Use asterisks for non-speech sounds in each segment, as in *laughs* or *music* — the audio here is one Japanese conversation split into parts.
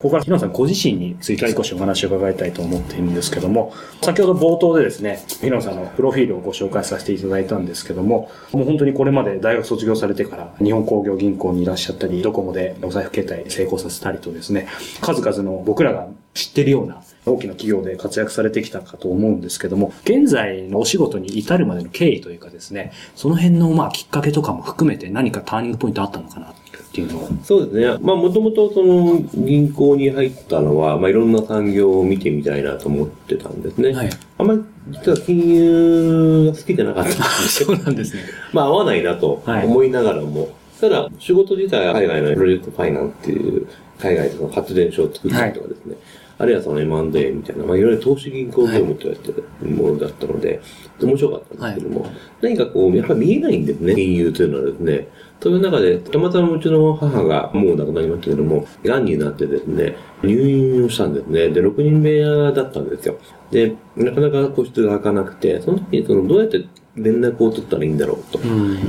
ここから平野さんご自身について少しお話を伺いたいと思っているんですけども、先ほど冒頭でですね、平野さんのプロフィールをご紹介させていただいたんですけども、もう本当にこれまで大学卒業されてから日本工業銀行にいらっしゃったり、ドコモでお財布携帯成功させたりとですね、数々の僕らが知ってるような大きな企業で活躍されてきたかと思うんですけども、現在のお仕事に至るまでの経緯というかですね、その辺のまあきっかけとかも含めて何かターニングポイントあったのかなっていうのそうですね。まあ、もともとその銀行に入ったのは、まあ、いろんな産業を見てみたいなと思ってたんですね。はい。あんまり実は金融が好きじゃなかったんです *laughs* そうなんですね。まあ、合わないなと思いながらも、はい、ただ、仕事自体は海外のプロジェクトファイナンっていう海外の発電所を作ったりとかですね、はいあるいはその M&A みたいな、まあ、いわゆる投資銀行業務と言われてるものだったので、面白かったんですけども、はい、何かこう、やっぱり見えないんですね、金融というのはですね。という中で、たまたまうちの母がもう亡くなりましたけども、癌になってですね、入院をしたんですね。で、6人部屋だったんですよ。で、なかなか個室が開かなくて、その時にそのどうやって連絡を取ったらいいんだろうと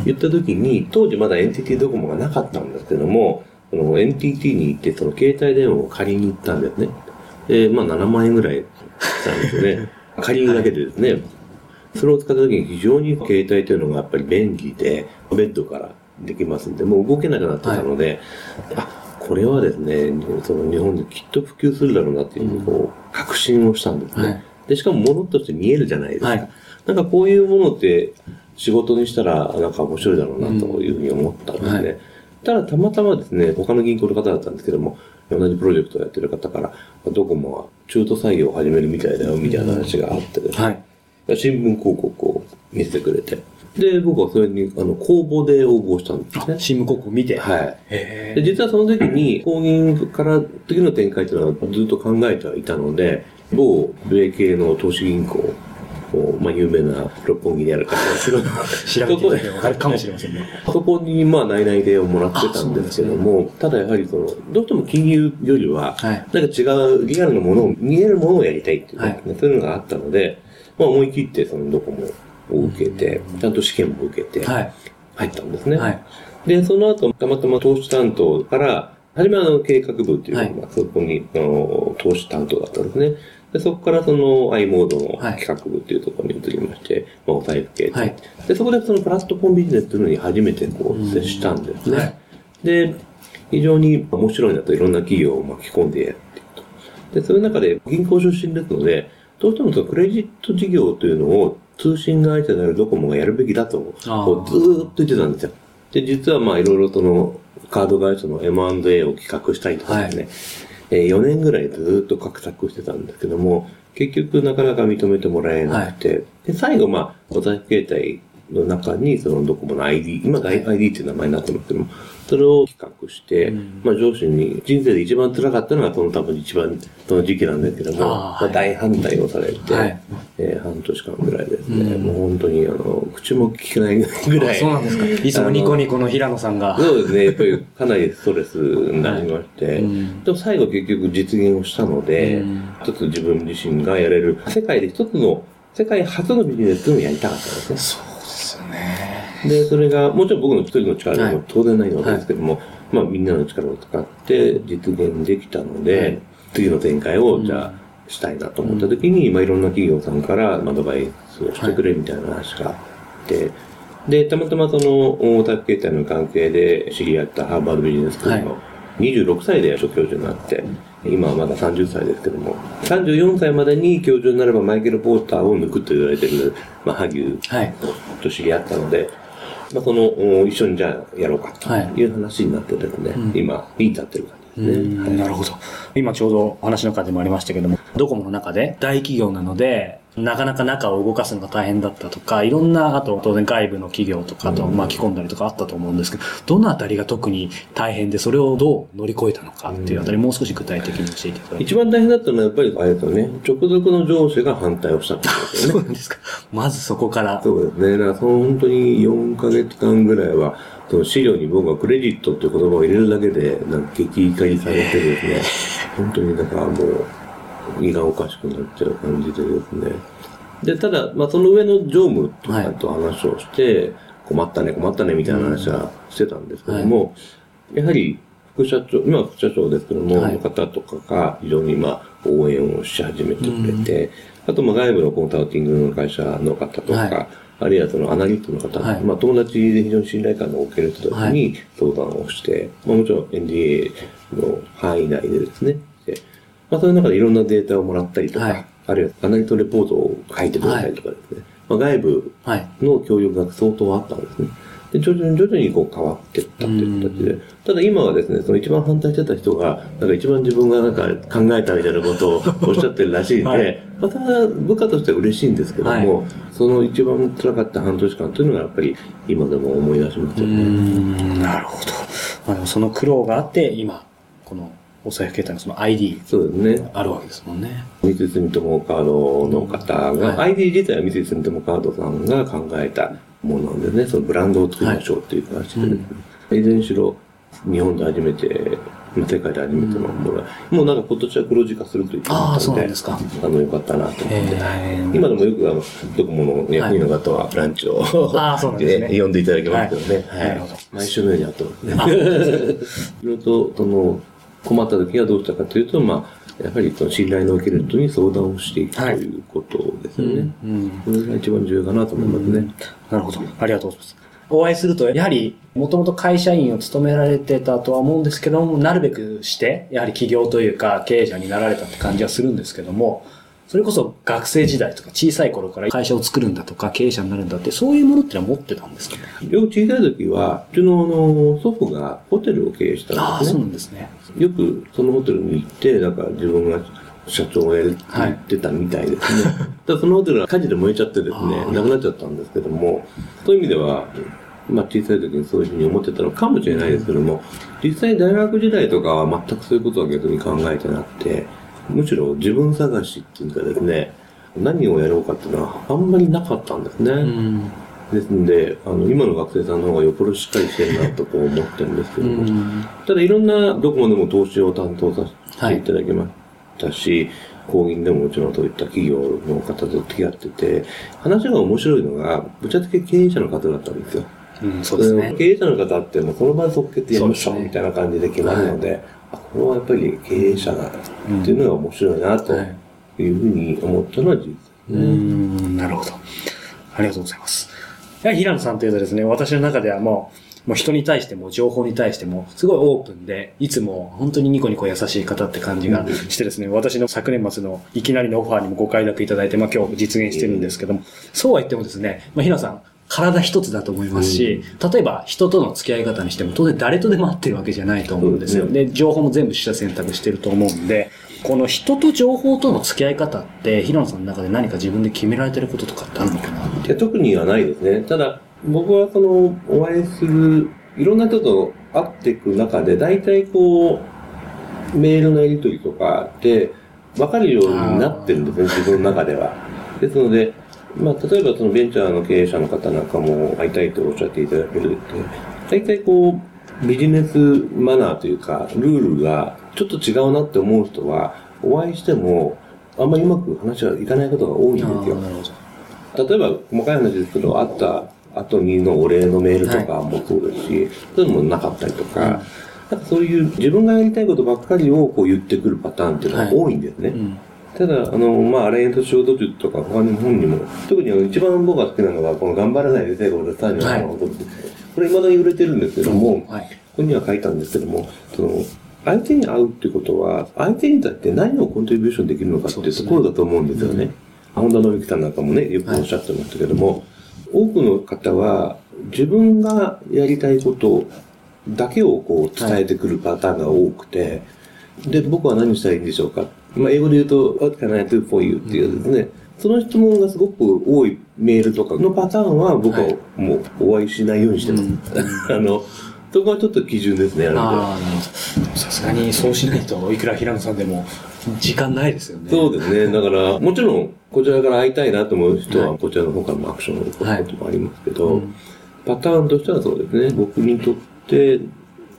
言った時に、当時まだ NTT ドコモがなかったんですけども、その NTT に行ってその携帯電話を借りに行ったんですね。で、まあ7万円ぐらいしたんですよね。*laughs* 借りるだけでですね。それを使った時に非常に携帯というのがやっぱり便利で、ベッドからできますんで、もう動けなくなってたので、はい、あ、これはですね、その日本できっと普及するだろうなっていう、こう、確信をしたんですね。はい、で、しかも物として見えるじゃないですか。はい、なんかこういうものって仕事にしたらなんか面白いだろうなというふうに思ったんですね。ただたまたまですね、他の銀行の方だったんですけども、同じプロジェクトをやってる方から、ドコモは中途採用を始めるみたいだよ、みたいな話があってですね。はい、新聞広告を見せてくれて。で、僕はそれに、あの、公募で応募したんですね。新聞広告見て。はい。で、実はその時に、公認から次の展開というのはずっと考えてはいたので、某米系の投資銀行こう、まあ、有名な六本木にある会社ですけど、調べてあるかもしれませんね。そこに、まあ、内々でをもらってたんですけども、ね、ただやはりその、どうしても金融よりは、なんか違うリアルなものを、見えるものをやりたいっていう、ね、はい、そういうのがあったので、まあ、思い切ってそのドコモを受けて、ちゃんと試験も受けて、入ったんですね。はい、で、その後、たまたま投資担当から、初めはあの計画部っていうのが、そこに、あの、投資担当だったんですね。で、そこからその i モードの企画部っていうところに移りまして、はい、まあ、お財布系、はい、で、そこでそのプラットフォームビジネスというのに初めてこう接したんですね。はい、で、非常に面白いなといろんな企業を巻き込んでやっていくと。で、そういう中で銀行出身ですので、どうしてもそのクレジット事業というのを通信会社であるドコモがやるべきだと、こうずーっと言ってたんですよ。で、実はまあいろいろそのカード会社の M&A を企画したりとかですね、えー、4年ぐらいずっと画策してたんですけども、結局なかなか認めてもらえなくて、はい、で、最後、まあ、お財布携帯の中に、そのドコモの ID、今 ID っていう名前になってますけども、それを企画して、うん、まあ上司に人生で一番辛かったのがその多分一番その時期なんですけども、あまあ、大反対をされて、はい、えー、半年間ぐらいですね、うん、もう本当にあの、口も聞けないぐらい。そうなんですか。*laughs* いつもニコニコの平野さんが。そうですね、やっぱりかなりストレスになりまして、はいうん、でも最後結局実現をしたので、一つ自分自身がやれる、世界で一つの、世界初のビジネスをやりたかったんですね。ですよね。で、それが、もちろん僕の一人の力でも当然ないわけですけども、はい、まあみんなの力を使って実現できたので、はい、次の展開をじゃあしたいなと思った時に、うん、まあいろんな企業さんからアドバイスをしてくれみたいな話があって、で、たまたまその、大田携帯の関係で知り合ったハーバードビジネススクールの26歳で初教授になって、今はまだ30歳ですけども、34歳までに教授になればマイケル・ポーターを抜くと言われてる、まあ、萩生と知り合ったので、まあ、その、一緒にじゃあやろうかとい。う話になってですね、はい、今、に至ってる感じね。はい、なるほど。今ちょうどお話の中でもありましたけども、ドコモの中で大企業なので、なかなか中を動かすのが大変だったとか、いろんな、あと当然外部の企業とかと巻き込んだりとかあったと思うんですけど、どのあたりが特に大変で、それをどう乗り越えたのかっていうあたり、もう少し具体的に教えていただき一番大変だったのはやっぱり、あれですよね、直属の上司が反対をしたってことですよね。そうなんですか。まずそこから。そうですね。だからその本当に4ヶ月間ぐらいは、その資料に僕がクレジットっていう言葉を入れるだけで、なんか激怒りされてですね、本当にだからもう、胃がおかしくなっちゃう感じでですね。で、ただ、まあその上の常務とかと話をして、困ったね、困ったねみたいな話はしてたんですけども、やはり副社長、今は副社長ですけども、はい。の方とかが非常にまあ応援をし始めてくれて、あとまあ外部のコンサルティングの会社の方とか、はい。あるいはそのアナリストの方、はい。まあ友達で非常に信頼感の置ける人たちに相談をして、まあもちろん NDA の範囲内でですね、でまあそういう中でいろんなデータをもらったりとか、はいあるいはアナリストレポートを書いてくれたりとかですね、まあ外部はい。の協力が相当あったんですね。で、徐々に徐々にこう変わっていったっていう形で。ただ今はですね、その一番反対してた人が、なんか一番自分がなんか考えたみたいなことをおっしゃってるらしいんで、*laughs* はいまた部下としては嬉しいんですけども、はその一番辛かった半年間というのがやっぱり今でも思い出しますよね。ん、なるほど。まあでもその苦労があって、今、このお財布携帯のその ID そうですね。あるわけですもんね。三井住友カードの方が、はい ID 自体は三井住友カードさんが考えたものなんでね、そのブランドを作りましょうっていう話で、ねいずれにしろ日本で初めて、まあ世界で初めてのものが、もうなんか今年は黒字化すると言ってたので。あの、よかったなと思って。今でもよくあの、ドコモの役員の方はランチを、あーそうなんですね呼んでいただきますけどね。はい毎週のようにやってますね。*laughs* いろいろと、その、困った時はどうしたかというと、まあ、やはりその信頼のおける人に相談をしていくとはいいうことですよね。うん。これが一番重要かなと思いますね。なるほど。ありがとうございます。お会いすると、やはり、もともと会社員を務められてたとは思うんですけども、なるべくして、やはり起業というか、経営者になられたって感じはするんですけども、それこそ学生時代とか小さい頃から会社を作るんだとか経営者になるんだって、そういうものってのは持ってたんですかね？よく小さい時は、うちのあの祖父がホテルを経営したああ、んですねそうな。んですね。よくそのホテルに行って、だから自分が社長をやるって言ってたみたいですね。た *laughs* だそのホテルが火事で燃えちゃってですねなくなっちゃったんですけども、そういう意味では、まあ小さい時にそういうふうに思ってたのかもしれないですけども、実際大学時代とかは全くそういうことは逆に考えてなくて、むしろ自分探しっていうかですね、何をやろうかっていうのはあんまりなかったんですね。うん。ですんで、あの、今の学生さんの方がよっぽどしっかりしてるなとこう思ってるんですけうども、ん。ただいろんなドコモでも投資を担当させていただきましたし、工銀でももちろんそういった企業の方と付き合ってて、話が面白いのが、ぶっちゃけ経営者の方だったんですよ。うん、そうですね。経営者の方ってもうその場で即決でやりましょそうみたいな感じで決まるので、あこれはやっぱり経営者だっていうのが面白いなとはいいうふうに思ったのは事実ですね。ん、なるほど。ありがとうございます。いや、平野さんというとですね、私の中ではもう、もう人に対しても情報に対してもすごいオープンで、いつも本当にニコニコ優しい方って感じがしてですね、私の昨年末のいきなりのオファーにもご快諾いただいて、まあ今日実現してるんですけども、そうは言ってもですね、まあ平野さん、体一つだと思いますし、例えば人との付き合い方にしても当然誰とでも会ってるわけじゃないと思うんですよ。で、情報も全部取捨選択してると思うんで、この人と情報との付き合い方って、平野さんの中で何か自分で決められてることとかってあるのかないや特にはないですね。ただ、僕はその、お会いする、いろんな人と会っていく中で、大体こう、メールのやり取りとかで、分かるようになってるんですね、自分の中では。ですので、まあ、例えばそのベンチャーの経営者の方なんかも会いたいとおっしゃっていただけるって、大体こう、ビジネスマナーというか、ルールがちょっと違うなって思う人は、お会いしても、あんまりうまく話はいかないことが多いんですよ。例えば、細かい話ですけど、会った後にのお礼のメールとかもそうですし、そういうのもなかったりとか、なんかそういう自分がやりたいことばっかりをこう言ってくるパターンっていうのが多いんですね。うん。ただ、あの、まあ、アレント仕事術とか他の本にも、特にあの一番僕が好きなのが、この頑張らないで成功でさにはいこれ未だに売れてるんですけども、はい。ここには書いたんですけども、その、相手に会うってことは、相手にだって何をコントリビューションできるのかっていうところだと思うんですよね。本田信之さんなんかもね、よくおっしゃってましたけども、多くの方は自分がやりたいことだけをこう伝えてくるパターンが多くて、で、僕は何したらいいんでしょうか。まあ、英語で言うと、What can I do for you? っていうですね、その質問がすごく多いメールとかのパターンは僕はもうお会いしないようにしてます。*laughs* あの、そこはちょっと基準ですね、ああさすがにそうしないと、いくら平野さんでも時間ないですよね。そうですね。*laughs* だから、もちろん、こちらから会いたいなと思う人は、こちらの方からもアクションを起こすこともありますけど、はいうん、パターンとしてはそうですね。僕にとって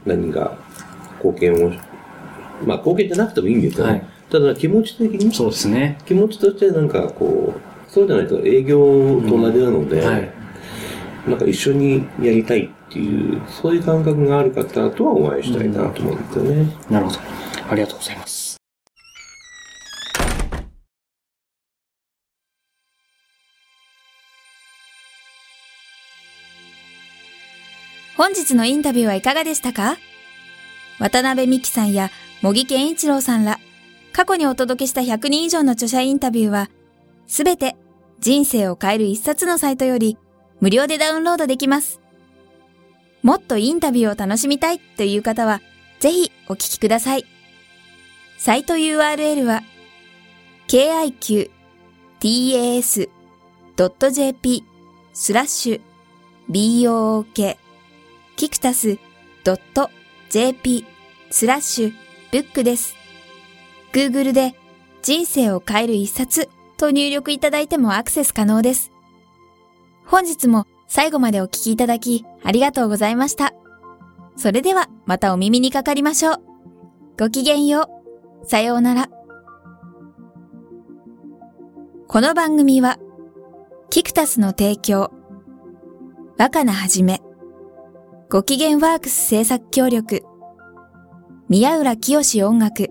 何が貢献を、まあ貢献じゃなくてもいいんですよね。はい、ただ気持ち的に、そうですね。気持ちとしてなんかこう、そうじゃないと営業と同じなので、うんはい、なんか一緒にやりたいっていう、そういう感覚がある方とはお会いしたいなと思うんですよね。なるほど。ありがとうございます。本日のインタビューはいかがでしたか？渡辺美樹さんや茂木健一郎さんら、過去にお届けした100人以上の著者インタビューは、すべて人生を変える一冊のサイトより無料でダウンロードできます。もっとインタビューを楽しみたいという方は、ぜひお聞きください。サイト URL は、kiqtas.jp スラッシュ book キクタス .jp スラッシュブックです。Google で人生を変える一冊と入力いただいてもアクセス可能です。本日も最後までお聞きいただきありがとうございました。それではまたお耳にかかりましょう。ごきげんよう。さようなら。この番組は、キクタスの提供、若菜はじめ、ごきげんワークス制作協力、宮浦清志音楽、